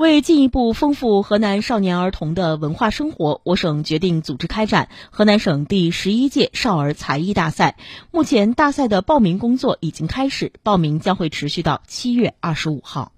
为进一步丰富河南少年儿童的文化生活我省决定组织开展河南省第十一届少儿才艺大赛。目前大赛的报名工作已经开始报名将会持续到七月二十五号。